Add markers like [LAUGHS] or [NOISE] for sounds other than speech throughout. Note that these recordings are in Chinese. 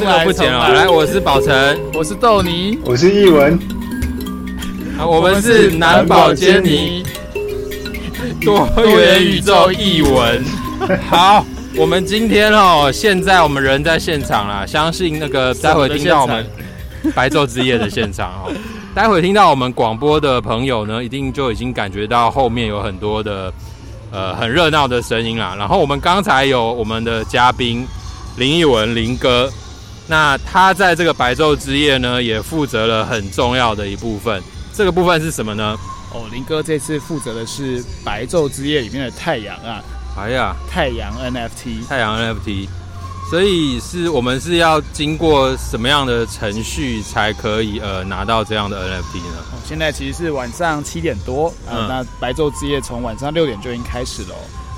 这个不剪了。来，我是宝成，我是豆泥，我是艺文。啊，我们是男宝坚尼多元宇宙译文。[LAUGHS] 好，我们今天哦，现在我们人在现场啦，相信那个待会听到我们白昼之夜的现场哦，[LAUGHS] 待会听到我们广播的朋友呢，一定就已经感觉到后面有很多的呃很热闹的声音啦。然后我们刚才有我们的嘉宾林艺文林哥，那他在这个白昼之夜呢，也负责了很重要的一部分。这个部分是什么呢？哦，林哥这次负责的是白昼之夜里面的太阳啊。哎呀，太阳 NFT，太阳 NFT，所以是我们是要经过什么样的程序才可以呃拿到这样的 NFT 呢？哦，现在其实是晚上七点多啊，呃嗯、那白昼之夜从晚上六点就已经开始了。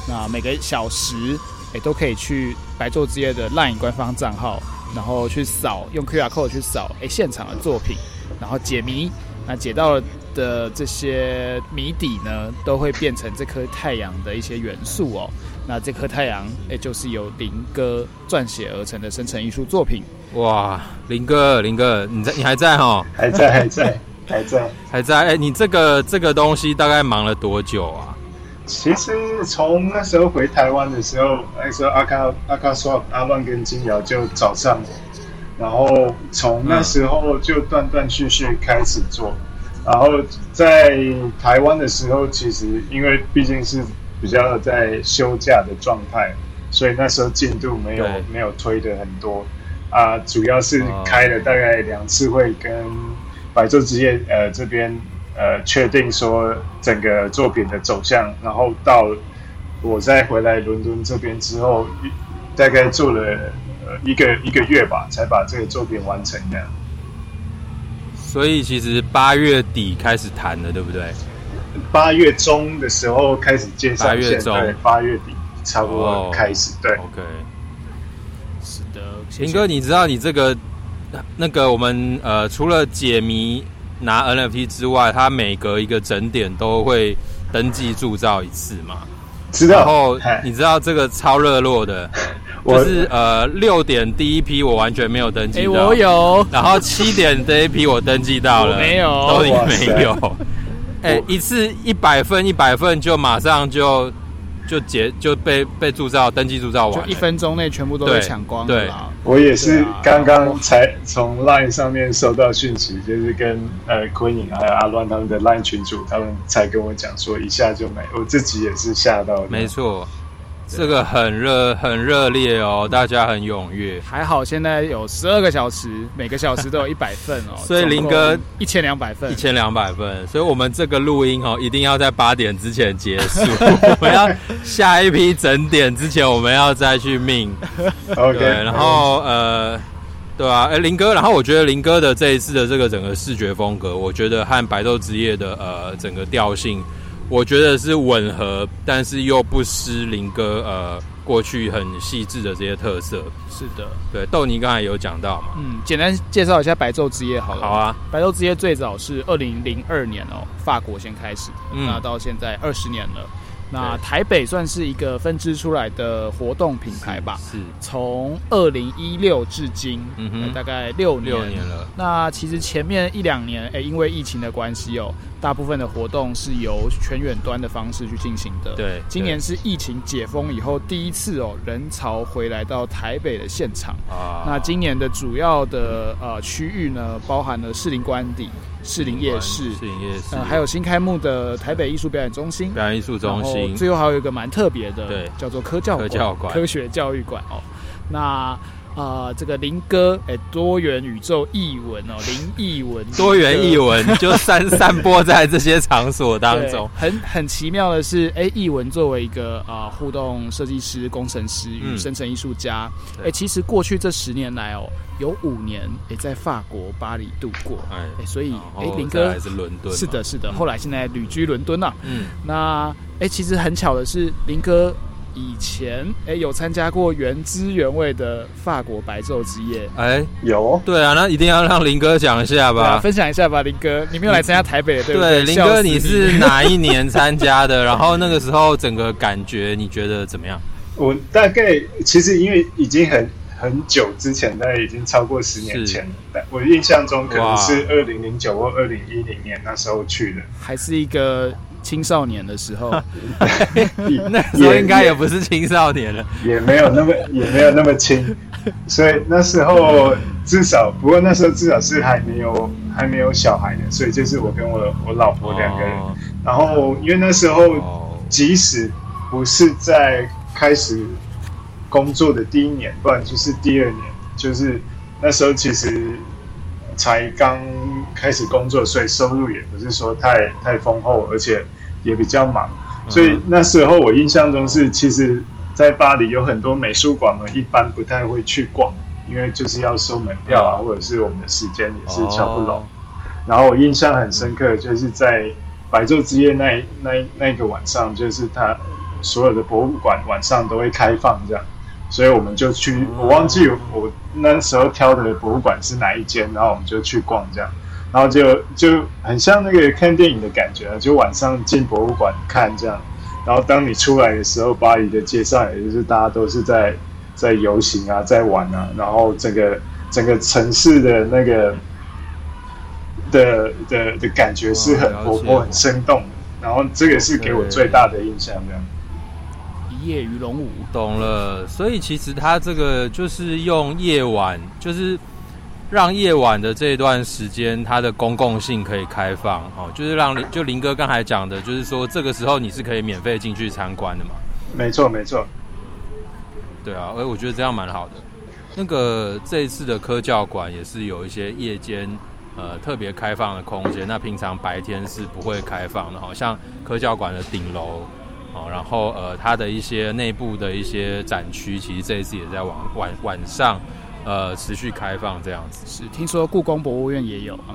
那每个小时哎都可以去白昼之夜的 LINE 官方账号，然后去扫用 QR code 去扫哎现场的作品，然后解谜。那解到的这些谜底呢，都会变成这颗太阳的一些元素哦。那这颗太阳，哎，就是由林哥撰写而成的生成艺术作品。哇，林哥，林哥，你在，你还在哈？还在，还在，还在，还在。哎，你这个这个东西大概忙了多久啊？其实从那时候回台湾的时候，那时候阿卡阿卡说阿乱跟金瑶就找上我。然后从那时候就断断续续开始做，然后在台湾的时候，其实因为毕竟是比较在休假的状态，所以那时候进度没有没有推的很多。啊，主要是开了大概两次会跟白昼之夜呃这边呃确定说整个作品的走向，然后到我再回来伦敦这边之后，大概做了。一个一个月吧，才把这个作品完成的。所以其实八月底开始谈的，对不对？八月中的时候开始介绍，八月中，八月底差不多开始。对，OK。是的，林哥，你知道你这个那个我们呃，除了解谜拿 NFT 之外，它每隔一个整点都会登记铸造一次嘛？知道。然后你知道这个超热络的。[LAUGHS] 就是呃六点第一批我完全没有登记到，我有。然后七点这一批我登记到了，没有，都已经没有。哎，一次一百份一百份就马上就就结就被被铸造登记铸造完，就一分钟内全部都被抢光了。对，我也是刚刚才从 Line 上面收到讯息，就是跟呃 Queenie 还有阿乱他们的 Line 群主，他们才跟我讲说一下就没，我自己也是吓到。没错。这个很热，很热烈哦，大家很踊跃。还好现在有十二个小时，每个小时都有一百份哦。[LAUGHS] 所以林哥一千两百份，一千两百份。所以我们这个录音哦，一定要在八点之前结束。[LAUGHS] 我们要下一批整点之前，我们要再去命。[LAUGHS] OK，然后呃，对啊，哎，林哥，然后我觉得林哥的这一次的这个整个视觉风格，我觉得和白昼之夜的呃整个调性。我觉得是吻合，但是又不失林哥呃过去很细致的这些特色。是的，对，豆泥刚才有讲到嘛。嗯，简单介绍一下白昼之夜好了。好啊，白昼之夜最早是二零零二年哦，法国先开始，嗯、那到现在二十年了。那台北算是一个分支出来的活动品牌吧，是从二零一六至今，嗯哼，大概六年六年了。那其实前面一两年，哎，因为疫情的关系哦，大部分的活动是由全远端的方式去进行的。对，今年是疫情解封以后第一次哦，人潮回来到台北的现场啊。那今年的主要的呃区域呢，包含了士林官邸。士林夜市，士林夜市，呃，还有新开幕的台北艺术表演中心，表演艺术中心，最后还有一个蛮特别的，对，叫做科教馆，科教馆，科学教育馆哦。那呃，这个林哥，哎，多元宇宙译文哦，林译文，多元译文 [LAUGHS] 就散散播在这些场所当中。很很奇妙的是，哎，译文作为一个啊、呃、互动设计师、工程师与生成艺术家，哎、嗯，其实过去这十年来哦。有五年诶，在法国巴黎度过，哎，所以哎，林哥还是伦敦，是的，是的。后来现在旅居伦敦了，嗯，那哎，其实很巧的是，林哥以前哎有参加过原汁原味的法国白昼之夜，哎，有，对啊，那一定要让林哥讲一下吧，分享一下吧，林哥，你没有来参加台北的，对不对？林哥，你是哪一年参加的？[LAUGHS] 然后那个时候整个感觉你觉得怎么样？我大概其实因为已经很。很久之前，大概已经超过十年前了。我印象中可能是二零零九或二零一零年那时候去的，还是一个青少年的时候。[LAUGHS] 那时候应该也不是青少年了，也没有那么也没有那么轻，所以那时候至少，不过那时候至少是还没有还没有小孩呢，所以就是我跟我我老婆两个人。哦、然后因为那时候即使不是在开始。工作的第一年，不然就是第二年，就是那时候其实才刚开始工作，所以收入也不是说太太丰厚，而且也比较忙。所以那时候我印象中是，其实，在巴黎有很多美术馆嘛，一般不太会去逛，因为就是要收门票啊，或者是我们的时间也是乔不拢。然后我印象很深刻，就是在白昼之夜那那那个晚上，就是他所有的博物馆晚上都会开放这样。所以我们就去，我忘记我那时候挑的博物馆是哪一间，然后我们就去逛这样，然后就就很像那个看电影的感觉，啊就晚上进博物馆看这样，然后当你出来的时候，巴黎的街上也就是大家都是在在游行啊，在玩啊，然后整个整个城市的那个的的的感觉是很活泼、很生动的，然后这个是给我最大的印象这样。一夜鱼龙舞，懂了。所以其实他这个就是用夜晚，就是让夜晚的这段时间，它的公共性可以开放哦，就是让就林哥刚才讲的，就是说这个时候你是可以免费进去参观的嘛？没错，没错。对啊，哎，我觉得这样蛮好的。那个这一次的科教馆也是有一些夜间呃特别开放的空间，那平常白天是不会开放的，好像科教馆的顶楼。哦，然后呃，它的一些内部的一些展区，其实这一次也在晚晚晚上，呃，持续开放这样子。是，听说故宫博物院也有啊。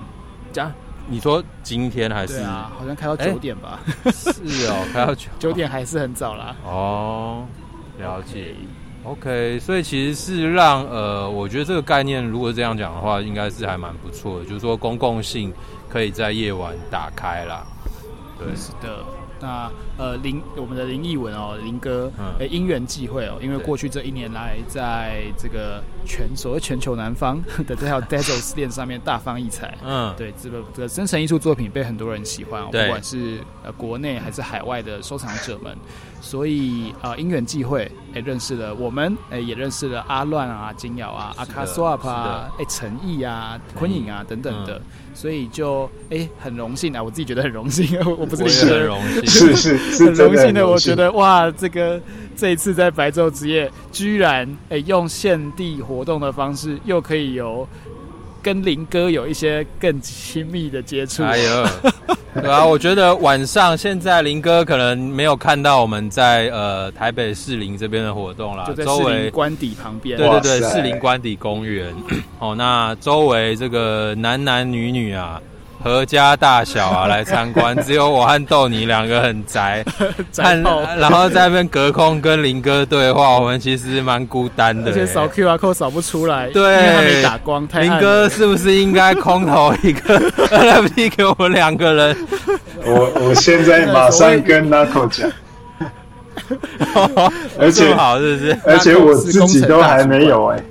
这样，你说今天还是？对啊，好像开到九点吧。[LAUGHS] 是哦，开到九 [LAUGHS] 九点还是很早啦。哦，了解。OK，所以其实是让呃，我觉得这个概念如果这样讲的话，应该是还蛮不错的，就是说公共性可以在夜晚打开啦。对，是的。那呃林我们的林奕文哦林哥，哎、嗯、因缘际会哦，因为过去这一年来，在这个全所谓全球南方 [LAUGHS] 的这条 [LAUGHS] Dazzle 链上面大放异彩，嗯，对，这个这个生成艺术作品被很多人喜欢，不管是呃国内还是海外的收藏者们，所以啊、呃、因缘际会，哎认识了我们，哎也认识了阿乱啊金瑶啊阿卡 swap 啊哎陈毅啊昆颖啊等等的。嗯所以就哎，很荣幸啊！我自己觉得很荣幸，[LAUGHS] 我不是很荣幸，是是是很荣幸的。我觉得哇，这个这一次在白昼之夜，居然哎用现地活动的方式，又可以有跟林哥有一些更亲密的接触。哎呦，[LAUGHS] 对啊，我觉得晚上现在林哥可能没有看到我们在呃台北士林这边的活动啦，就在士林官邸旁边。对对对，士林官邸公园。哦，那周围这个男男女女啊，阖家大小啊来参观，只有我和豆泥两个很宅，[LAUGHS] 看然后在那边隔空跟林哥对话，我们其实蛮孤单的，而且扫 QR code 扫不出来，对，因为还没打光。林哥是不是应该空投一个 [LAUGHS] NFT 给我们两个人？我我现在马上跟 Naco 讲，[LAUGHS] 而且好是不是？而且我自己都还没有哎、欸。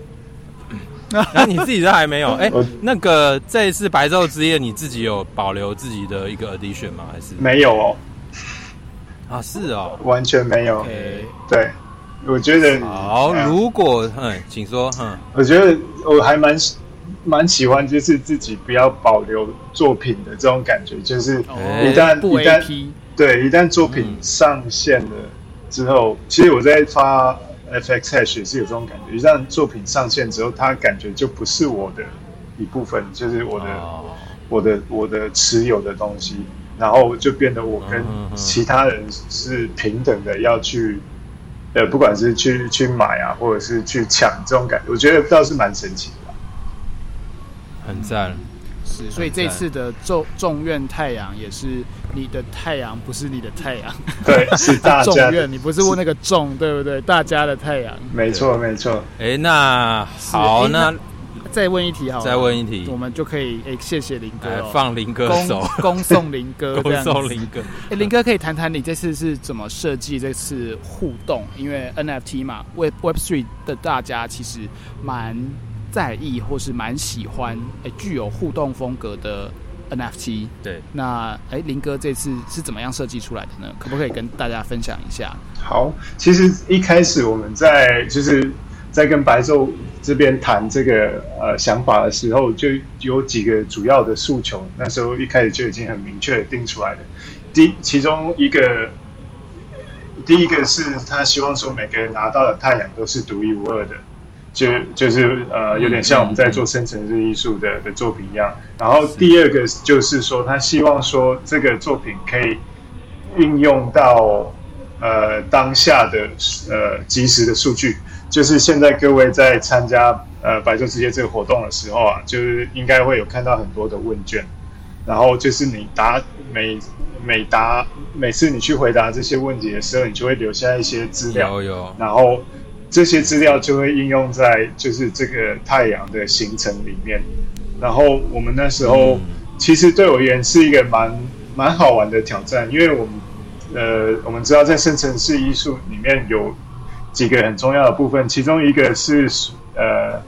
[LAUGHS] 那你自己都还没有？哎、欸，那个这一次白昼之夜，你自己有保留自己的一个 edition 吗？还是没有哦？啊，是哦，完全没有。对，我觉得好。如果嗯，请说嗯，我觉得我还蛮蛮喜欢，就是自己不要保留作品的这种感觉，就是一旦、哦、一旦对一旦作品上线了之后，嗯、其实我在发。FX Hash 也是有这种感觉，一旦作品上线之后，它感觉就不是我的一部分，就是我的、oh. 我的我的持有的东西，然后就变得我跟其他人是平等的要去，呃，不管是去去买啊，或者是去抢这种感觉，我觉得倒是蛮神奇的，很赞。是，所以这次的众众院太阳也是你的太阳，不是你的太阳。对，是大家。[LAUGHS] 众院，你不是问那个众，对不对？大家的太阳。没错，没错。哎，那好，那再问一题好，再问一题，我们就可以哎，谢谢林哥，放林哥手，恭送林哥，[LAUGHS] 恭送林哥。哎，林哥可以谈谈你这次是怎么设计这次互动？因为 NFT 嘛，Web Web Three 的大家其实蛮在意或是蛮喜欢哎，具有互动风格的 NFT。对，那哎，林哥这次是怎么样设计出来的呢？可不可以跟大家分享一下？好，其实一开始我们在就是。在跟白昼这边谈这个呃想法的时候，就有几个主要的诉求。那时候一开始就已经很明确的定出来了。第其中一个，第一个是他希望说每个人拿到的太阳都是独一无二的，就就是呃有点像我们在做生成式艺术的的作品一样。然后第二个就是说他希望说这个作品可以运用到呃当下的呃及时的数据。就是现在各位在参加呃白昼之夜这个活动的时候啊，就是应该会有看到很多的问卷，然后就是你答每每答每次你去回答这些问题的时候，你就会留下一些资料，有有，然后这些资料就会应用在就是这个太阳的形成里面，然后我们那时候、嗯、其实对我而言是一个蛮蛮好玩的挑战，因为我们呃我们知道在生成式艺术里面有。几个很重要的部分，其中一个是呃，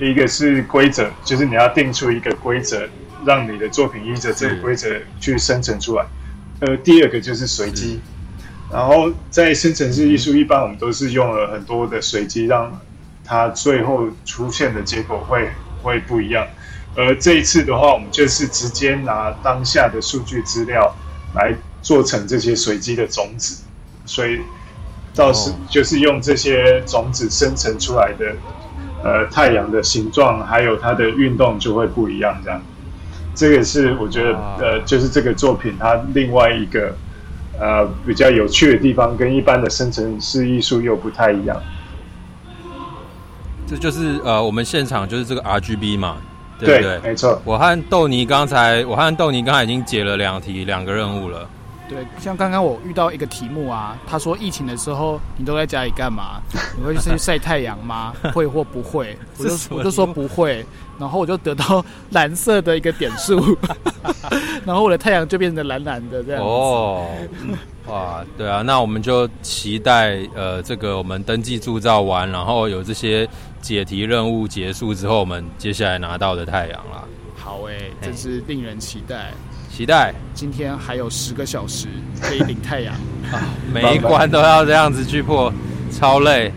一个是规则，就是你要定出一个规则，让你的作品依着这个规则去生成出来。呃，第二个就是随机，然后在生成式艺术，一般我们都是用了很多的随机，让它最后出现的结果会会不一样。而这一次的话，我们就是直接拿当下的数据资料来做成这些随机的种子，所以。到时就是用这些种子生成出来的，呃，太阳的形状还有它的运动就会不一样。这样，这个是我觉得呃，就是这个作品它另外一个呃比较有趣的地方，跟一般的生成式艺术又不太一样。这就是呃，我们现场就是这个 RGB 嘛，对不对？对，没错。我和豆泥刚才，我和豆泥刚才已经解了两题，两个任务了。对，像刚刚我遇到一个题目啊，他说疫情的时候你都在家里干嘛？你会去晒太阳吗？[LAUGHS] 会或不会？我就我就说不会，然后我就得到 [LAUGHS] 蓝色的一个点数，[LAUGHS] 然后我的太阳就变成蓝蓝的这样子。哦，哇，对啊，那我们就期待呃，这个我们登记铸造完，然后有这些解题任务结束之后，我们接下来拿到的太阳啦。好诶、欸，真是令人期待。期待今天还有十个小时可以领太阳 [LAUGHS] 啊！每一关都要这样子去破，超累。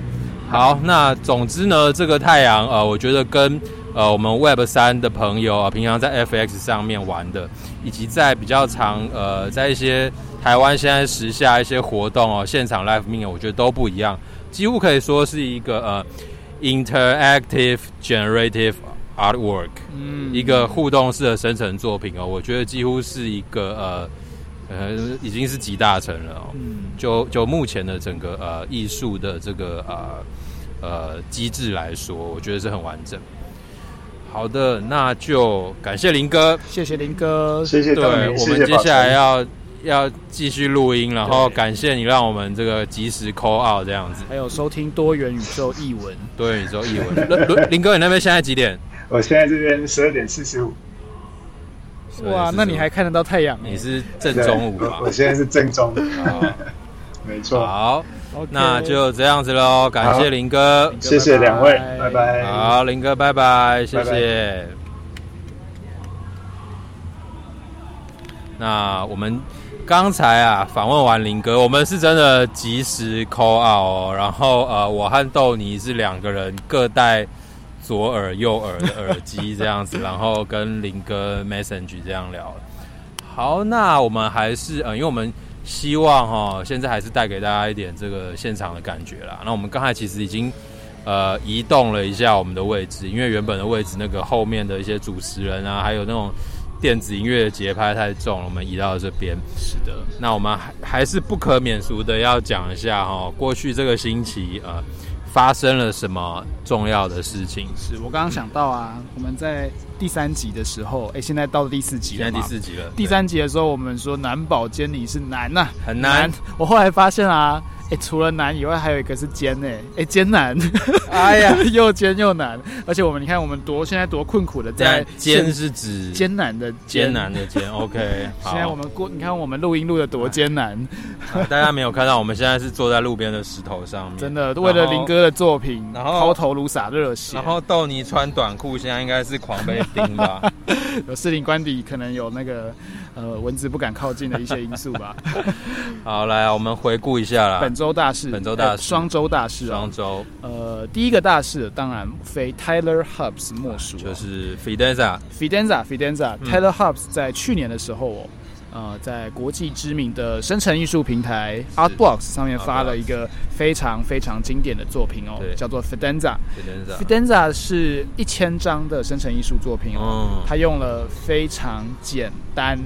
好，那总之呢，这个太阳呃，我觉得跟呃我们 Web 三的朋友啊，平常在 FX 上面玩的，以及在比较长呃，在一些台湾现在时下一些活动哦，现场 Live Meet，我觉得都不一样，几乎可以说是一个呃 Interactive Generative。Artwork，嗯，一个互动式的生成作品哦，我觉得几乎是一个呃呃，已经是集大成了哦。嗯，就就目前的整个呃艺术的这个呃呃机制来说，我觉得是很完整。好的，那就感谢林哥，谢谢林哥，谢谢。对，我们接下来要要继续录音，然后感谢你让我们这个及时 call out 这样子，还有收听多元宇宙译文，多元宇宙译文。[LAUGHS] 林哥，你那边现在几点？我现在这边十二点四十五，哇，那你还看得到太阳？你是正中午吧？我现在是正中午，[LAUGHS] 没错。好那就这样子喽，感谢林哥，谢谢两位，拜拜。好，林哥，拜拜，谢谢。那我们刚才啊访问完林哥，我们是真的及时 call out 哦，然后呃，我和豆泥是两个人各带。左耳右耳的耳机这样子，然后跟林哥 message 这样聊。好，那我们还是呃，因为我们希望哈，现在还是带给大家一点这个现场的感觉啦。那我们刚才其实已经呃移动了一下我们的位置，因为原本的位置那个后面的一些主持人啊，还有那种电子音乐的节拍太重了，我们移到了这边。是的，那我们还还是不可免俗的要讲一下哈，过去这个星期呃。发生了什么重要的事情？是我刚刚想到啊，我们在第三集的时候，哎、欸，现在到了第四集了。现在第四集了。第三集的时候，我们说难保监理是难呐、啊，很难。我后来发现啊，哎，除了难以外，还有一个是艰哎，哎艰难，[LAUGHS] 哎呀，[LAUGHS] 又艰又难。而且我们你看，我们多现在多困苦的在艰是指艰难的艰难的艰。[LAUGHS] OK，现在我们过，你看我们录音录的多艰难。大家没有看到，我们现在是坐在路边的石头上面，真的为了林哥的作品，然后抛头颅洒热血。然后豆泥穿短裤，现在应该是狂被叮吧？[LAUGHS] 有士林官邸，可能有那个呃蚊子不敢靠近的一些因素吧。[LAUGHS] 好，来，我们回顾一下啦。本周大事，本周大事，双周大事，双周。呃，第一个大事当然非 Tyler Hobbs 莫属，就是 Fidenza，Fidenza，Fidenza，Tyler Hobbs 在去年的时候哦。呃，在国际知名的生成艺术平台 Artblocks 上面发了一个非常非常经典的作品哦，叫做 Fidenza。Fidenza 是一千张的生成艺术作品哦，它用了非常简单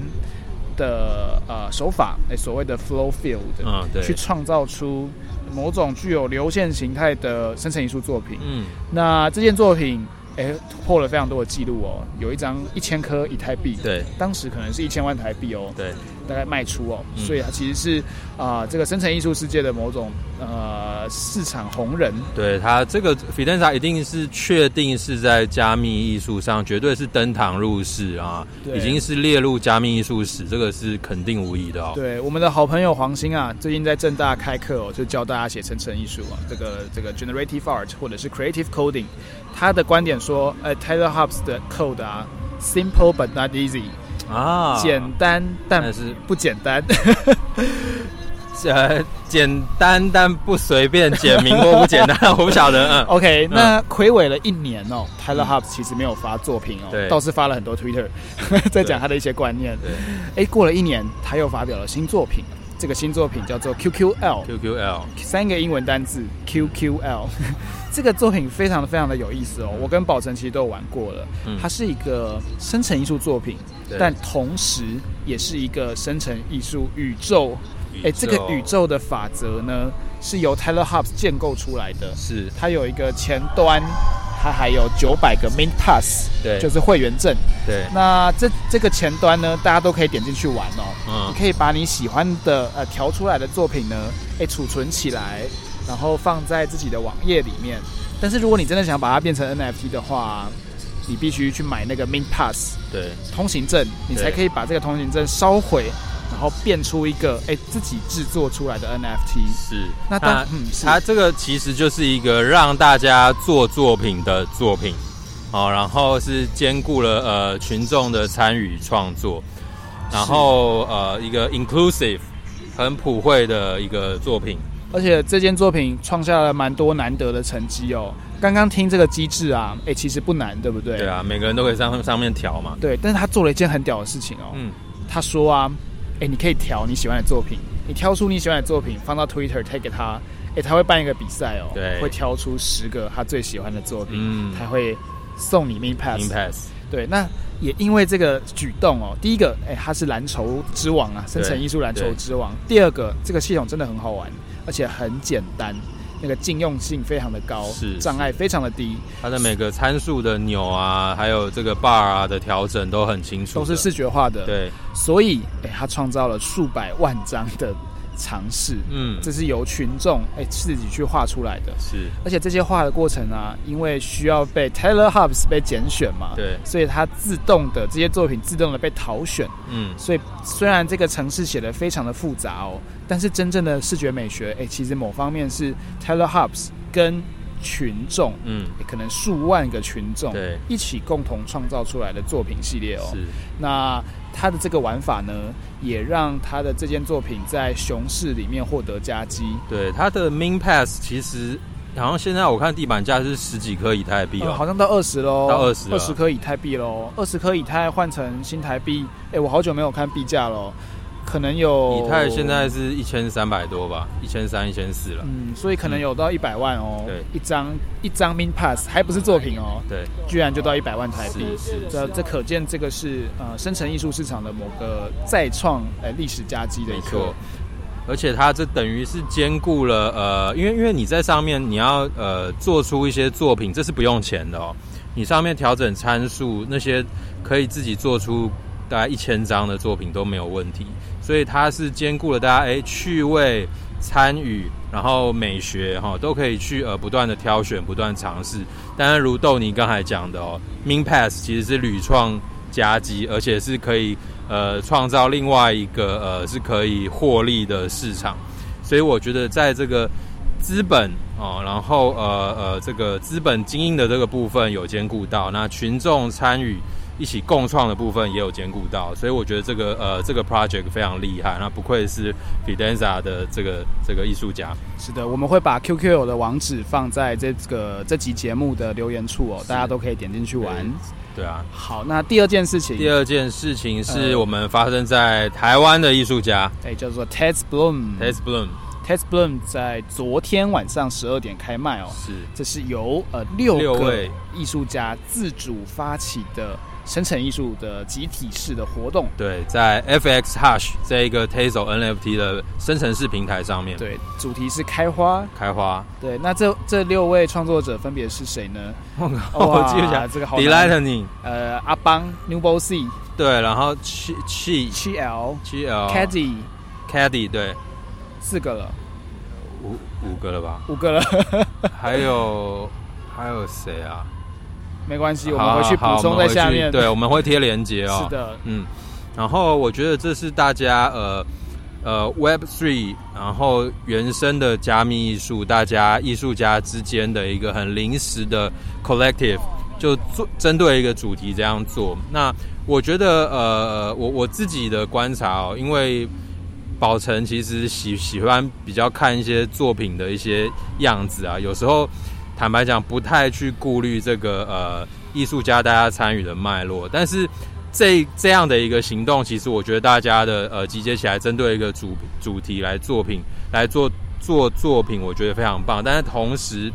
的呃手法，哎，所谓的 flow field，嗯，对，去创造出某种具有流线形态的生成艺术作品。嗯，那这件作品。哎，破了非常多的记录哦，有一张一千颗以太币，对，当时可能是一千万台币哦，对。大概卖出哦，所以它其实是啊、呃，这个生成艺术世界的某种呃市场红人。对它这个 Fidenza 一定是确定是在加密艺术上绝对是登堂入室啊，已经是列入加密艺术史，这个是肯定无疑的哦。对，我们的好朋友黄鑫啊，最近在正大开课哦，就教大家写生成艺术啊，这个这个 generative art 或者是 creative coding，他的观点说，呃 Taylor Hobbs 的 code 啊，simple but not easy。啊，简单但是不简单，[LAUGHS] 呃，简单但不随便，简明或不简单，[LAUGHS] 我不晓得。嗯，OK，那魁伟了一年哦，Tyler Hobbs 其实没有发作品哦，倒是发了很多 Twitter，[LAUGHS] 在讲他的一些观念。对，哎，过了一年，他又发表了新作品，这个新作品叫做 QQL，QQL，三个英文单字 QQL。这个作品非常的非常的有意思哦，我跟宝成其实都有玩过了。它是一个生成艺术作品，但同时也是一个生成艺术宇宙。哎，这个宇宙的法则呢，是由 Tyler Hobbs 建构出来的。是，它有一个前端，它还有九百个 Mint Pass，对，就是会员证。对，那这这个前端呢，大家都可以点进去玩哦。嗯，你可以把你喜欢的呃调出来的作品呢，哎，储存起来。然后放在自己的网页里面，但是如果你真的想把它变成 NFT 的话，你必须去买那个 Mint Pass，对，通行证，你才可以把这个通行证烧毁，然后变出一个哎自己制作出来的 NFT。是，那当嗯，它这个其实就是一个让大家做作品的作品，哦，然后是兼顾了呃群众的参与创作，然后呃一个 inclusive 很普惠的一个作品。而且这件作品创下了蛮多难得的成绩哦。刚刚听这个机制啊，哎，其实不难，对不对？对啊，每个人都可以上上面调嘛。对，但是他做了一件很屌的事情哦。嗯。他说啊，哎，你可以调你喜欢的作品，你挑出你喜欢的作品，放到 Twitter tag 给他，哎，他会办一个比赛哦。对。会挑出十个他最喜欢的作品，嗯，他会送你 Mint Pass。Mint Pass。对，那也因为这个举动哦，第一个，哎，它是蓝筹之王啊，生成艺术蓝筹之王。第二个，这个系统真的很好玩。而且很简单，那个禁用性非常的高，是障碍非常的低。它的每个参数的钮啊，还有这个 bar 啊的调整都很清楚，都是视觉化的。对，所以哎，它创造了数百万张的尝试，嗯，这是由群众哎自己去画出来的，是，而且这些画的过程啊，因为需要被 Taylor Hobbs 被拣选嘛，对，所以它自动的这些作品自动的被淘选，嗯，所以虽然这个城市写的非常的复杂哦，但是真正的视觉美学，哎，其实某方面是 Taylor Hobbs 跟群众，嗯，可能数万个群众对。一起共同创造出来的作品系列哦，是，那。它的这个玩法呢，也让他的这件作品在熊市里面获得佳绩。对，他的 Mint Pass 其实好像现在我看地板价是十几颗以太币哦，好像到二十喽，到二十，二十颗以太币喽，二十颗以太换成新台币，哎，我好久没有看币价了。可能有以太现在是一千三百多吧，一千三、一千四了。嗯，所以可能有到一百万哦。对，一张一张 Mint Pass 还不是作品哦。对，居然就到一百万台币。是，这这可见这个是呃生成艺术市场的某个再创呃历史佳绩的一个。而且它这等于是兼顾了呃，因为因为你在上面你要呃做出一些作品，这是不用钱的哦。你上面调整参数那些可以自己做出大概一千张的作品都没有问题。所以它是兼顾了大家哎趣味，参与，然后美学哈、哦，都可以去呃不断的挑选，不断尝试。当然，如豆泥刚才讲的哦，min pass 其实是屡创佳绩，而且是可以呃创造另外一个呃是可以获利的市场。所以我觉得在这个资本哦，然后呃呃这个资本经营的这个部分有兼顾到，那群众参与。一起共创的部分也有兼顾到，所以我觉得这个呃这个 project 非常厉害，那不愧是 Fidenza 的这个这个艺术家。是的，我们会把 QQ 的网址放在这个这集节目的留言处哦，大家都可以点进去玩。对啊，好，那第二件事情，第二件事情是我们发生在台湾的艺术家，哎、呃，叫做 Ted Bloom，Ted Bloom，Tez Bloom 在昨天晚上十二点开卖哦，是，这是由呃六个艺术家自主发起的。生成艺术的集体式的活动，对，在 FX Hush 这一个 Tezos NFT 的生成式平台上面，对，主题是开花，开花，对，那这这六位创作者分别是谁呢？我 [LAUGHS] 我记不起来，这个好 Delightning 呃，阿邦，Newbo C，对，然后七七七 L 七 L，Caddy，Caddy，对，四个了，五五个了吧？五个了，[LAUGHS] 还有还有谁啊？没关系，我们回去补充在下面。对，我们会贴链接哦。是的，嗯。然后我觉得这是大家呃呃 Web Three，然后原生的加密艺术，大家艺术家之间的一个很临时的 collective，就做针对一个主题这样做。那我觉得呃我我自己的观察哦，因为宝成其实喜喜欢比较看一些作品的一些样子啊，有时候。坦白讲，不太去顾虑这个呃艺术家大家参与的脉络，但是这这样的一个行动，其实我觉得大家的呃集结起来，针对一个主主题来作品来做做作品，我觉得非常棒。但是同时，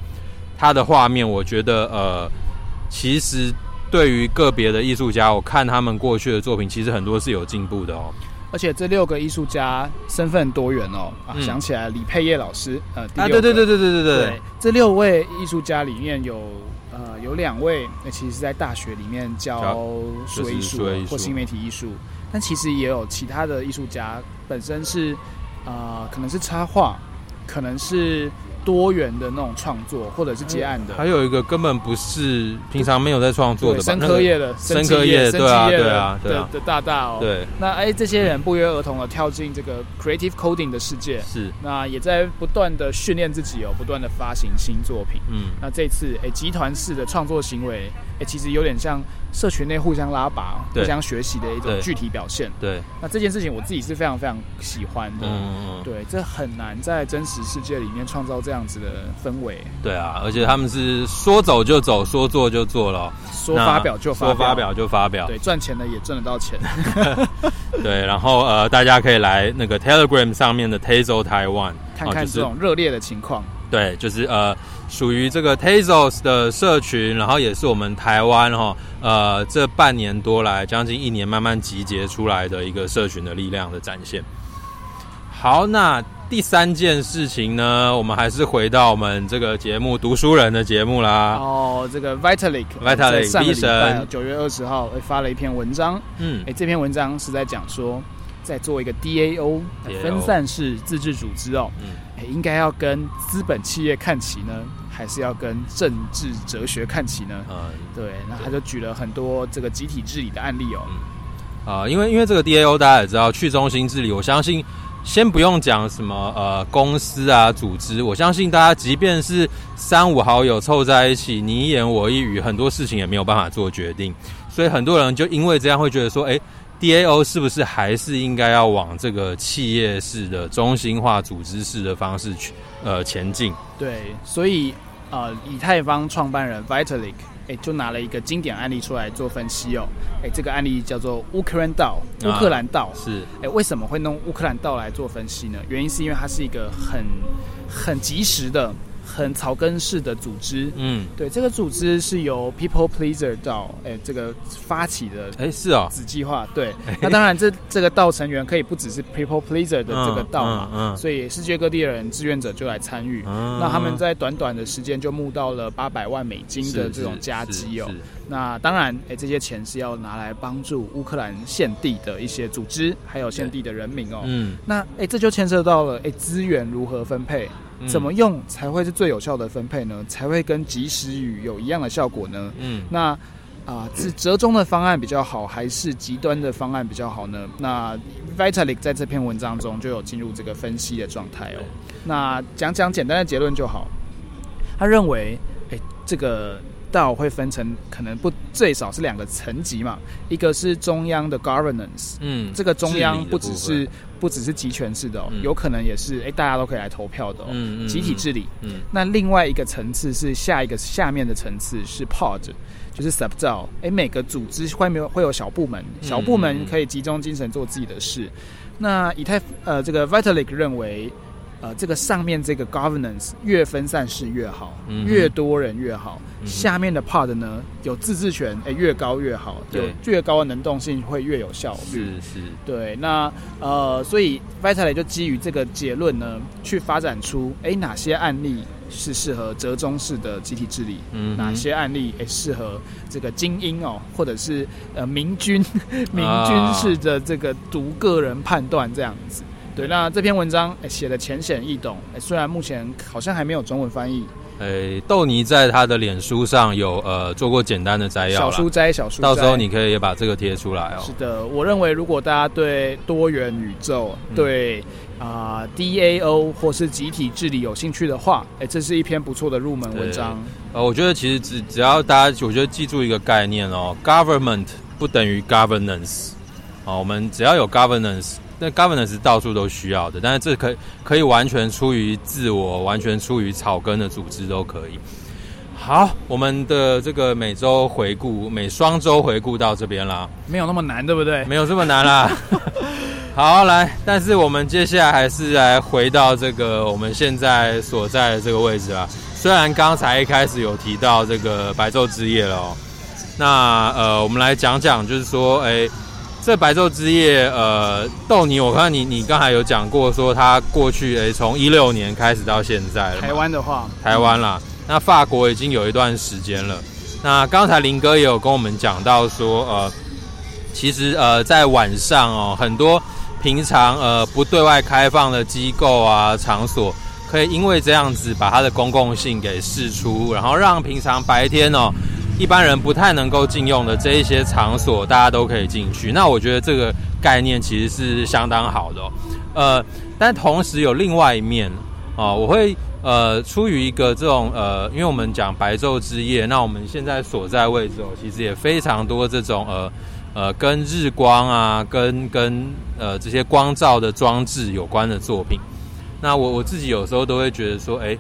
他的画面，我觉得呃，其实对于个别的艺术家，我看他们过去的作品，其实很多是有进步的哦。而且这六个艺术家身份多元哦，啊，想起来李佩业老师，呃，啊，对对对对对对对，这六位艺术家里面有呃有两位，那其实是在大学里面教数位艺术。或新媒体艺术，但其实也有其他的艺术家本身是呃可能是插画，可能是。多元的那种创作，或者是接案的，还有一个根本不是平常没有在创作的吧，生科业的，生科业，对啊，对啊，对的大大哦，对。那哎，这些人不约而同的跳进这个 creative coding 的世界，是。那也在不断的训练自己哦，不断的发行新作品。嗯。那这次哎，集团式的创作行为，哎，其实有点像社群内互相拉拔、互相学习的一种具体表现。对。那这件事情我自己是非常非常喜欢的。嗯嗯。对，这很难在真实世界里面创造这样。子的氛围，对啊，而且他们是说走就走，说做就做了，说发表就发表，说发表就发表，对，赚钱的也赚得到钱，[LAUGHS] 对，然后呃，大家可以来那个 Telegram 上面的 Tezos Taiwan 看看这种热烈的情况，对，就是呃，属于这个 Tazos 的社群，然后也是我们台湾哈，呃，这半年多来将近一年慢慢集结出来的一个社群的力量的展现。好，那。第三件事情呢，我们还是回到我们这个节目读书人的节目啦。哦，这个 Vitalik，Vitalik 上个礼拜九月二十号发了一篇文章。嗯，哎，这篇文章是在讲说，在做一个 DAO 分散式自治组织哦，嗯，哎，应该要跟资本企业看齐呢，还是要跟政治哲学看齐呢？嗯，对，那他就举了很多这个集体治理的案例哦。啊、呃，因为因为这个 DAO 大家也知道，去中心治理，我相信。先不用讲什么呃公司啊组织，我相信大家即便是三五好友凑在一起，你一言我一语，很多事情也没有办法做决定。所以很多人就因为这样会觉得说，诶，DAO 是不是还是应该要往这个企业式的中心化组织式的方式去呃前进？对，所以呃，以太坊创办人 Vitalik。哎，就拿了一个经典案例出来做分析哦。哎，这个案例叫做乌克兰道，乌克兰道、啊、是。哎，为什么会弄乌克兰道来做分析呢？原因是因为它是一个很很及时的、很草根式的组织。嗯，对，这个组织是由 People Pleaser 到哎这个发起的。哎，是哦，子计划。对，[LAUGHS] 那当然这这个道成员可以不只是 People Pleaser 的这个道嘛，嗯，嗯嗯所以世界各地的人志愿者就来参与。嗯、那他们在短短的时间就募到了八百万美金的这种加基哦。那当然，哎，这些钱是要拿来帮助乌克兰现地的一些组织，还有现地的人民哦。嗯，那哎，这就牵涉到了哎资源如何分配，怎么用才会是最有效的分配呢？才会跟及时雨有一样的效果呢？嗯，那。啊，是折中的方案比较好，还是极端的方案比较好呢？那 Vitalik 在这篇文章中就有进入这个分析的状态哦。那讲讲简单的结论就好。他认为，哎，这个。道会分成可能不最少是两个层级嘛，一个是中央的 governance，嗯，这个中央不只是不只是集权式的哦，嗯、有可能也是哎大家都可以来投票的哦，嗯、集体治理。嗯，那另外一个层次是下一个下面的层次是 pod，就是 sub 照，哎每个组织会没有会有小部门，小部门可以集中精神做自己的事。嗯、那以太呃这个 Vitalik 认为。呃，这个上面这个 governance 越分散式越好，嗯、越多人越好。嗯、下面的 part 呢，有自治权，哎，越高越好，对有越高的能动性会越有效率。是是，对。那呃，所以 Vitalik 就基于这个结论呢，去发展出哎哪些案例是适合折中式的集体治理，嗯，哪些案例哎适合这个精英哦，或者是呃明君 [LAUGHS] 明君式的这个独个人判断这样子。对，那这篇文章写的浅显易懂，虽然目前好像还没有中文翻译。诶，豆泥在他的脸书上有呃做过简单的摘要，小书摘，小书摘，到时候你可以也把这个贴出来哦。是的，我认为如果大家对多元宇宙、嗯、对啊、呃、DAO 或是集体治理有兴趣的话，诶，这是一篇不错的入门文章。呃，我觉得其实只只要大家，我觉得记住一个概念哦，government 不等于 governance，哦，我们只要有 governance。那 governance 是到处都需要的，但是这可以可以完全出于自我，完全出于草根的组织都可以。好，我们的这个每周回顾，每双周回顾到这边啦，没有那么难，对不对？没有这么难啦。好，来，但是我们接下来还是来回到这个我们现在所在的这个位置啦。虽然刚才一开始有提到这个白昼之夜了哦，那呃，我们来讲讲，就是说，哎。这白昼之夜，呃，豆泥，我看你你刚才有讲过，说他过去诶，从一六年开始到现在了。台湾的话，台湾啦，嗯、那法国已经有一段时间了。那刚才林哥也有跟我们讲到说，呃，其实呃，在晚上哦，很多平常呃不对外开放的机构啊场所，可以因为这样子把它的公共性给释出，然后让平常白天哦。一般人不太能够进用的这一些场所，大家都可以进去。那我觉得这个概念其实是相当好的。呃，但同时有另外一面啊，我会呃出于一个这种呃，因为我们讲白昼之夜，那我们现在所在位置哦，其实也非常多这种呃呃跟日光啊，跟跟呃这些光照的装置有关的作品。那我我自己有时候都会觉得说，哎。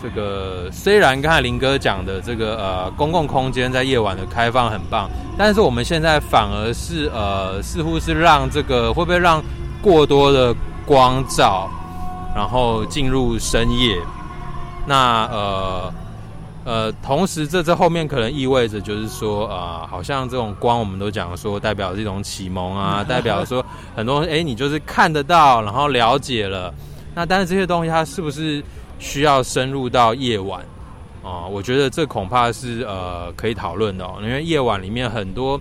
这个虽然刚才林哥讲的这个呃公共空间在夜晚的开放很棒，但是我们现在反而是呃似乎是让这个会不会让过多的光照，然后进入深夜？那呃呃同时这这后面可能意味着就是说呃好像这种光我们都讲说代表这种启蒙啊，代表说很多哎你就是看得到，然后了解了，那但是这些东西它是不是？需要深入到夜晚啊，我觉得这恐怕是呃可以讨论的哦，因为夜晚里面很多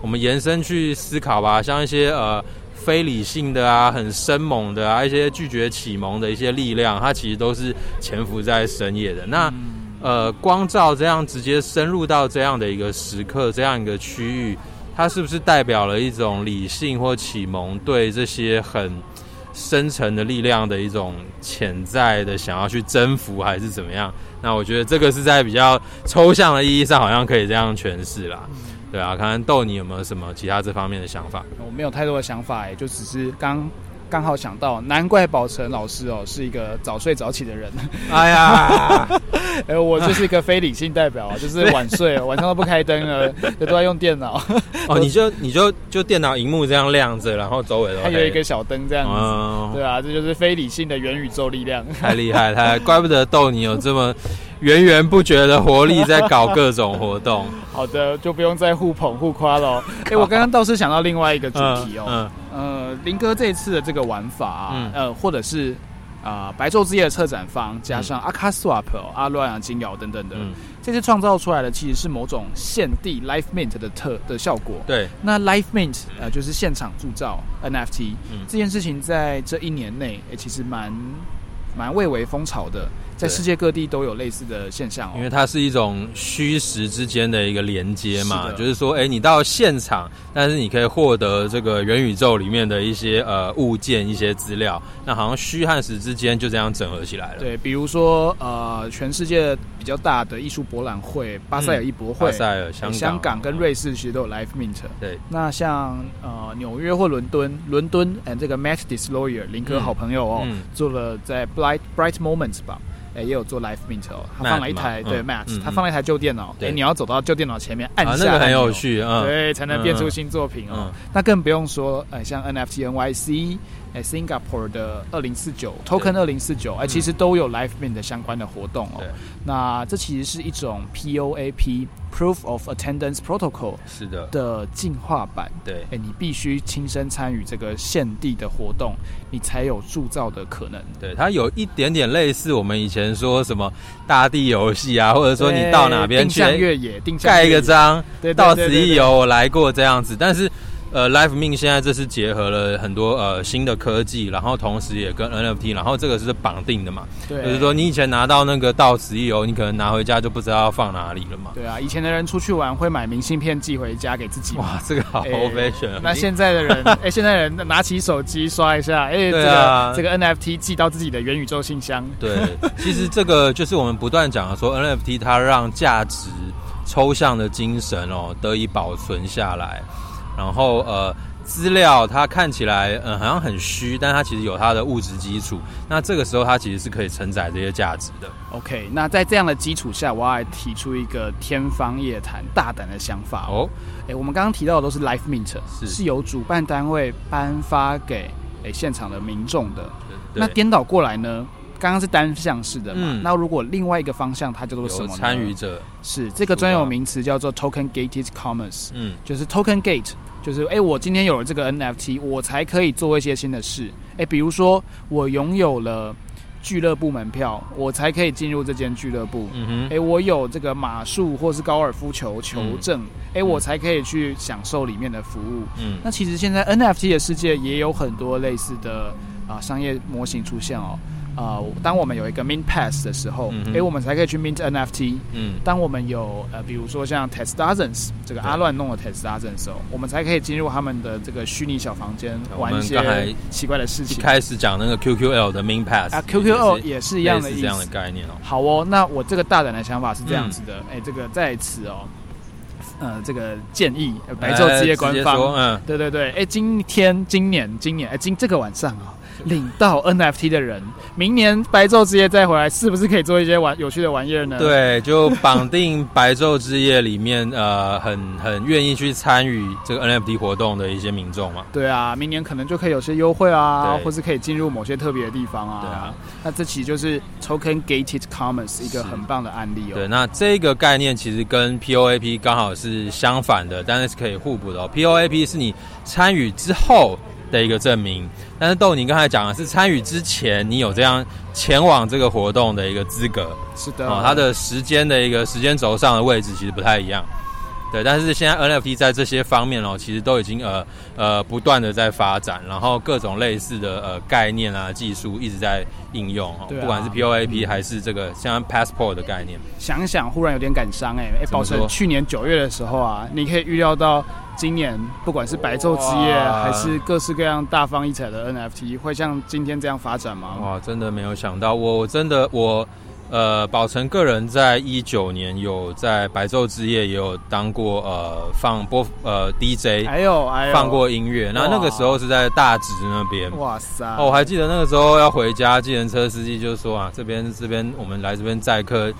我们延伸去思考吧，像一些呃非理性的啊、很生猛的啊、一些拒绝启蒙的一些力量，它其实都是潜伏在深夜的。那呃光照这样直接深入到这样的一个时刻、这样一个区域，它是不是代表了一种理性或启蒙对这些很深层的力量的一种潜在的想要去征服还是怎么样？那我觉得这个是在比较抽象的意义上，好像可以这样诠释啦。对啊，看看豆你有没有什么其他这方面的想法？我没有太多的想法，也就只是刚刚好想到，难怪宝成老师哦是一个早睡早起的人。哎呀，[LAUGHS] 哎，我就是一个非理性代表啊，就是晚睡，[LAUGHS] 晚上都不开灯了，都在用电脑。哦，你就你就就电脑荧幕这样亮着，然后周围都还有一个小灯这样子。哦、对啊，这就是非理性的元宇宙力量。太厉害，太怪不得逗你有这么源源不绝的活力在搞各种活动。[LAUGHS] 好的，就不用再互捧互夸了。哎，我刚刚倒是想到另外一个主题哦。嗯。嗯呃，林哥这一次的这个玩法啊，嗯、呃，或者是啊、呃，白昼之夜的策展方加上 Aka Swap、阿洛阳、金瑶等等的，嗯、这些创造出来的其实是某种现地 Live Mint 的特的效果。对，那 Live Mint 呃就是现场铸造 NFT、嗯、这件事情，在这一年内，哎、欸，其实蛮蛮蔚为风潮的。在世界各地都有类似的现象哦，因为它是一种虚实之间的一个连接嘛，是就是说，哎，你到现场，但是你可以获得这个元宇宙里面的一些呃物件、一些资料，那好像虚和实之间就这样整合起来了。对，比如说呃，全世界比较大的艺术博览会——巴塞尔艺博会，嗯、巴塞尔、香港、香港跟瑞士其实都有 Live Mint。对，那像呃纽约或伦敦，伦敦 and 这个 Matt Deslauriers 林哥好朋友哦，做了在 Bright Bright Moments 吧。哎，也有做 Live Mint 哦，他放了一台对 Matt，他放了一台旧电脑。哎，你要走到旧电脑前面按下，那个很有趣啊，对，才能变出新作品哦。那更不用说，哎，像 NFT NYC，哎，Singapore 的二零四九 Token 二零四九，哎，其实都有 Live Mint 的相关的活动哦。那这其实是一种 POAP Proof of Attendance Protocol 是的的进化版。对，哎，你必须亲身参与这个现地的活动，你才有铸造的可能。对，它有一点点类似我们以前说什么大地游戏啊，或者说你到哪边去越野，盖一个章，到此一游，我来过这样子，但是。呃，Live Mint 现在这是结合了很多呃新的科技，然后同时也跟 NFT，然后这个是绑定的嘛？对，就是说你以前拿到那个到此一游，你可能拿回家就不知道要放哪里了嘛？对啊，以前的人出去玩会买明信片寄回家给自己。哇，这个好 old fashion。那现在的人，[LAUGHS] 哎，现在的人拿起手机刷一下，哎，这个这个 NFT 寄到自己的元宇宙信箱。对，其实这个就是我们不断讲的说 NFT 它让价值抽象的精神哦得以保存下来。然后呃，资料它看起来嗯好像很虚，但它其实有它的物质基础。那这个时候它其实是可以承载这些价值的。OK，那在这样的基础下，我要来提出一个天方夜谭、大胆的想法哦。哎，我们刚刚提到的都是 Life Mint，是是由主办单位颁发给哎现场的民众的。那颠倒过来呢？刚刚是单向式的嘛？嗯、那如果另外一个方向，它叫做什么呢？参与者是这个专有名词叫做 Token Gated Commerce。嗯，就是 Token Gate，就是哎，我今天有了这个 NFT，我才可以做一些新的事。哎，比如说我拥有了俱乐部门票，我才可以进入这间俱乐部。嗯哼，哎，我有这个马术或是高尔夫球球证，哎、嗯，我才可以去享受里面的服务。嗯，那其实现在 NFT 的世界也有很多类似的啊商业模型出现哦。啊、呃，当我们有一个 mint pass 的时候，哎、我们才可以去 mint NFT。嗯，当我们有呃，比如说像 Test Dozens 这个阿乱弄的 Test Dozens 的时候，我们才可以进入他们的这个虚拟小房间玩一些奇怪的事情。一开始讲那个 QQL 的 mint pass 啊，QQL 也是一样的意思，这样的概念哦。好哦，那我这个大胆的想法是这样子的，哎、嗯，这个在此哦，呃，这个建议白昼之夜官方，嗯，对对对，哎，今天、今年、今年，哎，今这个晚上啊、哦。[LAUGHS] 领到 NFT 的人，明年白昼之夜再回来，是不是可以做一些玩有趣的玩意儿呢？对，就绑定白昼之夜里面，呃，很很愿意去参与这个 NFT 活动的一些民众嘛。对啊，明年可能就可以有些优惠啊，或是可以进入某些特别的地方啊。对啊，那这其实就是 Token Gated Commerce 一个很棒的案例哦。对，那这个概念其实跟 POAP 刚好是相反的，但是是可以互补的哦。POAP 是你参与之后的一个证明，但是豆你刚才讲的是参与之前，你有这样前往这个活动的一个资格，是的，哦，它的时间的一个时间轴上的位置其实不太一样。对，但是现在 NFT 在这些方面哦，其实都已经呃呃不断的在发展，然后各种类似的呃概念啊技术一直在应用哦，啊、不管是 POAP 还是这个像 Passport 的概念。想想忽然有点感伤哎哎，宝成去年九月的时候啊，你可以预料到今年不管是白昼之夜还是各式各样大放异彩的 NFT 会像今天这样发展吗？哇，真的没有想到，我真的我。呃，宝成个人在一九年有在白昼之夜也有当过呃放播呃 DJ，还有还有放过音乐。那那个时候是在大直那边。哇塞！哦，我还记得那个时候要回家，计程车司机就说啊，这边这边我们来这边载客，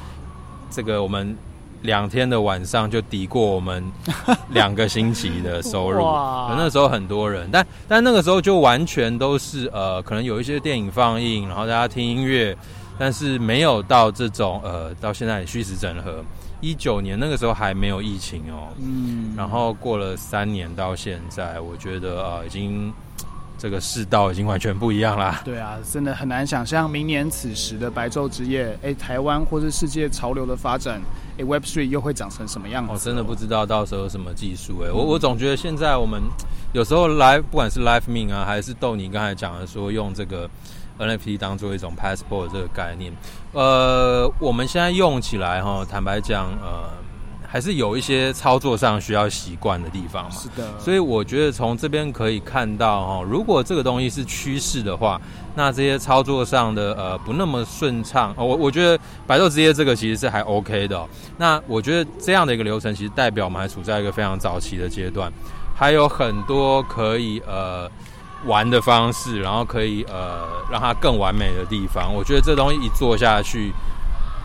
这个我们两天的晚上就抵过我们 [LAUGHS] 两个星期的收入。哇！那时候很多人，但但那个时候就完全都是呃，可能有一些电影放映，然后大家听音乐。但是没有到这种呃，到现在虚实整合。一九年那个时候还没有疫情哦，嗯，然后过了三年到现在，我觉得啊、呃，已经这个世道已经完全不一样啦。对啊，真的很难想象明年此时的白昼之夜，哎，台湾或是世界潮流的发展，哎，Web Three 又会长成什么样子？我、哦、真的不知道到时候有什么技术哎、嗯，我我总觉得现在我们有时候来，不管是 Live Min 啊，还是豆你刚才讲的说用这个。NFT 当做一种 passport 这个概念，呃，我们现在用起来哈，坦白讲，呃，还是有一些操作上需要习惯的地方嘛。是的。所以我觉得从这边可以看到哈，如果这个东西是趋势的话，那这些操作上的呃不那么顺畅，我我觉得白昼之夜这个其实是还 OK 的。那我觉得这样的一个流程，其实代表我们还处在一个非常早期的阶段，还有很多可以呃。玩的方式，然后可以呃让它更完美的地方，我觉得这东西一做下去，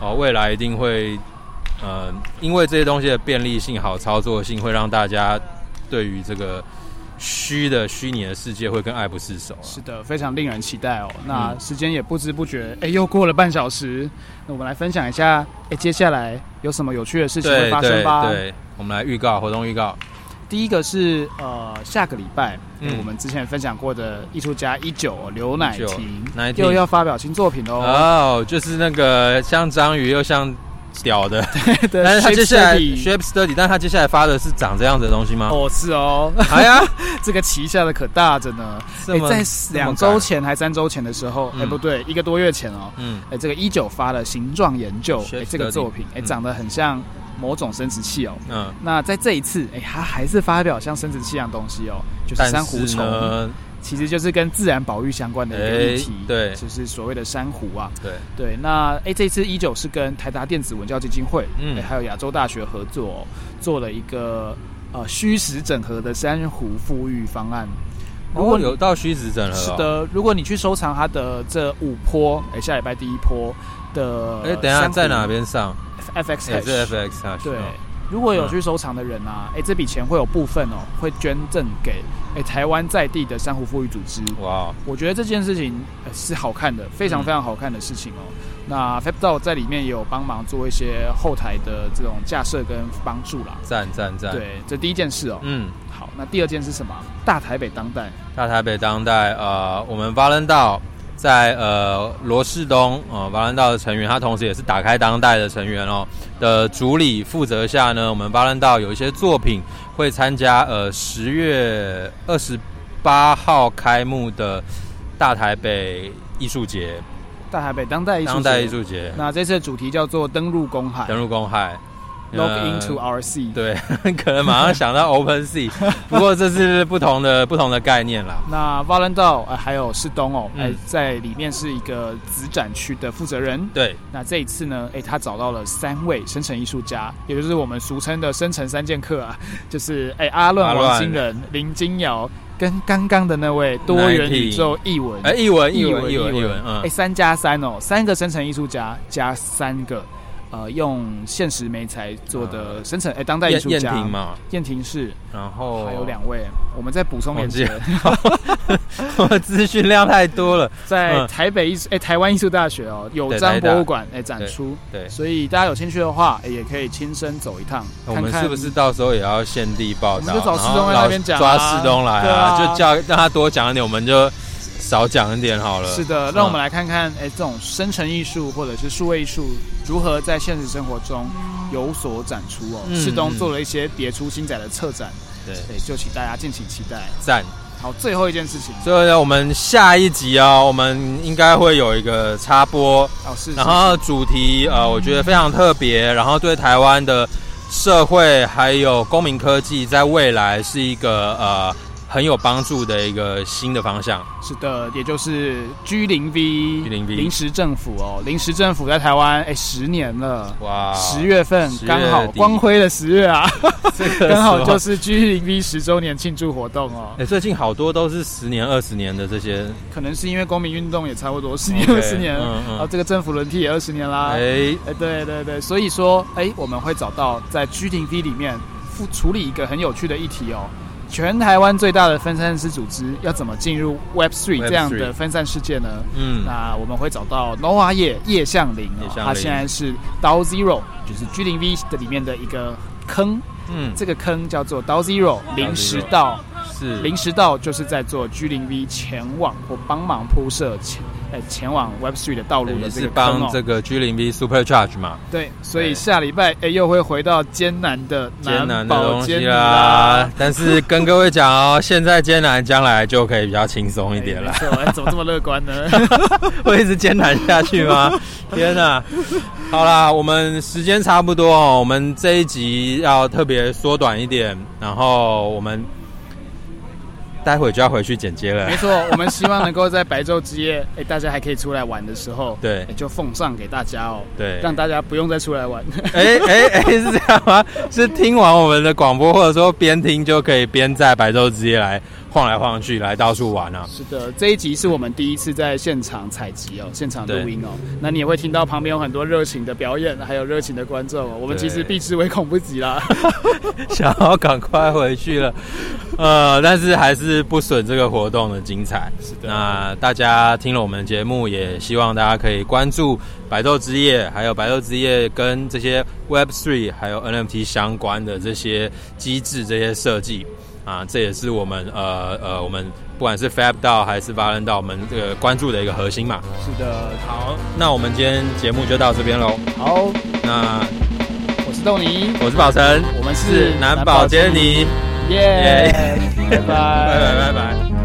哦，未来一定会呃，因为这些东西的便利性、好操作性，会让大家对于这个虚的虚拟的世界会更爱不释手啊。是的，非常令人期待哦。那时间也不知不觉，哎，又过了半小时。那我们来分享一下，哎，接下来有什么有趣的事情会发生吧？对，对，我们来预告活动预告。第一个是呃下个礼拜，嗯，我们之前分享过的艺术家一九刘乃婷又要发表新作品哦。哦，就是那个像章鱼又像屌的，[LAUGHS] 对，但是他接下来 Shape Study，但他接下来发的是长这样子的东西吗？哦，是哦。哎呀，[LAUGHS] 这个旗下的可大着呢。哎，在两周前还三周前的时候，哎，嗯，不对，一个多月前哦。嗯。哎，这个一九发了形状研究，哎，这个作品，哎，长得很像。某种生殖器哦，嗯，那在这一次，哎、欸，它还是发表像生殖器一样东西哦，就是珊瑚虫，其实就是跟自然保育相关的一个议题，欸、对，就是所谓的珊瑚啊，对对。那哎、欸，这次一九是跟台达电子文教基金会，嗯，欸、还有亚洲大学合作、哦，做了一个呃虚实整合的珊瑚富裕方案。如果、哦、有到虚实整合、哦，是的，如果你去收藏它的这五波，哎、欸，下礼拜第一波的，哎、欸，等一下在哪边上？FX 还是 FX 对，如果有去收藏的人啊，哎、嗯欸，这笔钱会有部分哦，会捐赠给哎、欸、台湾在地的珊瑚富裕组织。哇，我觉得这件事情是好看的，非常非常好看的事情哦。嗯、那 FabDao 在里面也有帮忙做一些后台的这种架设跟帮助啦。赞赞赞！对，这第一件事哦。嗯，好，那第二件是什么？大台北当代。大台北当代，呃，我们 Valendao 在呃罗世东呃巴兰道的成员，他同时也是打开当代的成员哦的主理负责下呢，我们巴兰道有一些作品会参加呃十月二十八号开幕的大台北艺术节，大台北当代艺术节，当代艺术节。那这次的主题叫做登陆公海，登陆公海。Log [LAUGHS] into our sea，对，[LAUGHS] 可能马上想到 Open Sea，不过这是不同的不同的概念啦。[LAUGHS] 那 Valendao 呃还有世东哦，哎、嗯，在里面是一个子展区的负责人。对，那这一次呢，哎，他找到了三位生成艺术家，也就是我们俗称的生成三剑客啊，就是哎阿乱、王星人、林金瑶，跟刚刚的那位多元宇宙译文，哎，译文、译文、译文、译文，嗯，哎，三加三哦，三个生成艺术家加三个。呃，用现实媒材做的生成，哎、呃，当代艺术家，燕婷嘛，燕婷是，然后还有两位，我们再补充链接，[LAUGHS] 我资讯量太多了，在台北艺术，哎，台湾艺术大学哦，有张博物馆，哎，展出。对，对，所以大家有兴趣的话，哎，也可以亲身走一趟，我们是不是到时候也要现地报道，就找世东来那边讲、啊，抓世东来啊，啊，就叫让他多讲一点，我们就。少讲一点好了。是的，让我们来看看，哎、嗯，这种生成艺术或者是数位艺术如何在现实生活中有所展出哦。世、嗯、东做了一些别出心裁的策展，对，对，就请大家敬请期待。赞。好，最后一件事情。最后呢，我们下一集哦，我们应该会有一个插播哦，是，是。然后主题呃，我觉得非常特别，然后对台湾的社会还有公民科技，在未来是一个呃。很有帮助的一个新的方向。是的，也就是 G 零 V 临时政府哦，临时政府在台湾哎十年了，哇，十月份刚好光辉的十月啊，[LAUGHS] 这个 [LAUGHS] 刚好就是 G 零 V 十周年庆祝活动哦。哎，最近好多都是十年、二十年的这些，可能是因为公民运动也差不多十年、二十年，嗯嗯，啊，这个政府轮替也二十年啦，哎。哎，对对对，所以说哎，我们会找到在 G 零 V 里面负处理一个很有趣的议题哦。全台湾最大的分散式组织要怎么进入 Web Three 这样的分散世界呢？嗯，那我们会找到 Noah 叶叶向林，哦，他现在是 DAO Zero，就是 G 零 V 的里面的一个坑。嗯，这个坑叫做 DAO Zero 临时道，是临时道就是在做 G 零 V 前往或帮忙铺设前。哎，前往 Web Three 的道路的这个是帮这个 G 零 V Super Charge 嘛？对，所以下礼拜哎又会回到艰难的艰难的东西啦。[LAUGHS] 但是跟各位讲哦，现在艰难，将来就可以比较轻松一点了。怎么这么乐观呢？[LAUGHS] 会一直艰难下去吗？[LAUGHS] 天哪！好啦，我们时间差不多哦，我们这一集要特别缩短一点，然后我们。待会就要回去剪接了。没错，我们希望能够在白昼之夜，[LAUGHS] 哎，大家还可以出来玩的时候，对，就奉上给大家哦，对，让大家不用再出来玩。[LAUGHS] 哎哎哎，是这样吗？是听完我们的广播，或者说边听就可以边在白昼之夜来。晃来晃去，来到处玩啊！是的，这一集是我们第一次在现场采集哦，现场录音哦。那你也会听到旁边有很多热情的表演，还有热情的观众。我们其实避之唯恐不及啦，[LAUGHS] 想要赶快回去了，呃，但是还是不损这个活动的精彩。是的，那大家听了我们的节目，也希望大家可以关注白昼之夜，还有白昼之夜跟这些 Web Three 还有 NFT 相关的这些机制、这些设计。啊，这也是我们呃呃，我们不管是 Fab DAO 还是 v a l e n 到我们这个关注的一个核心嘛。是的，好，那我们今天节目就到这边喽。好，那我是豆泥，我是宝成，我们是男宝杰尼，耶，拜拜，[LAUGHS] 拜拜，拜拜。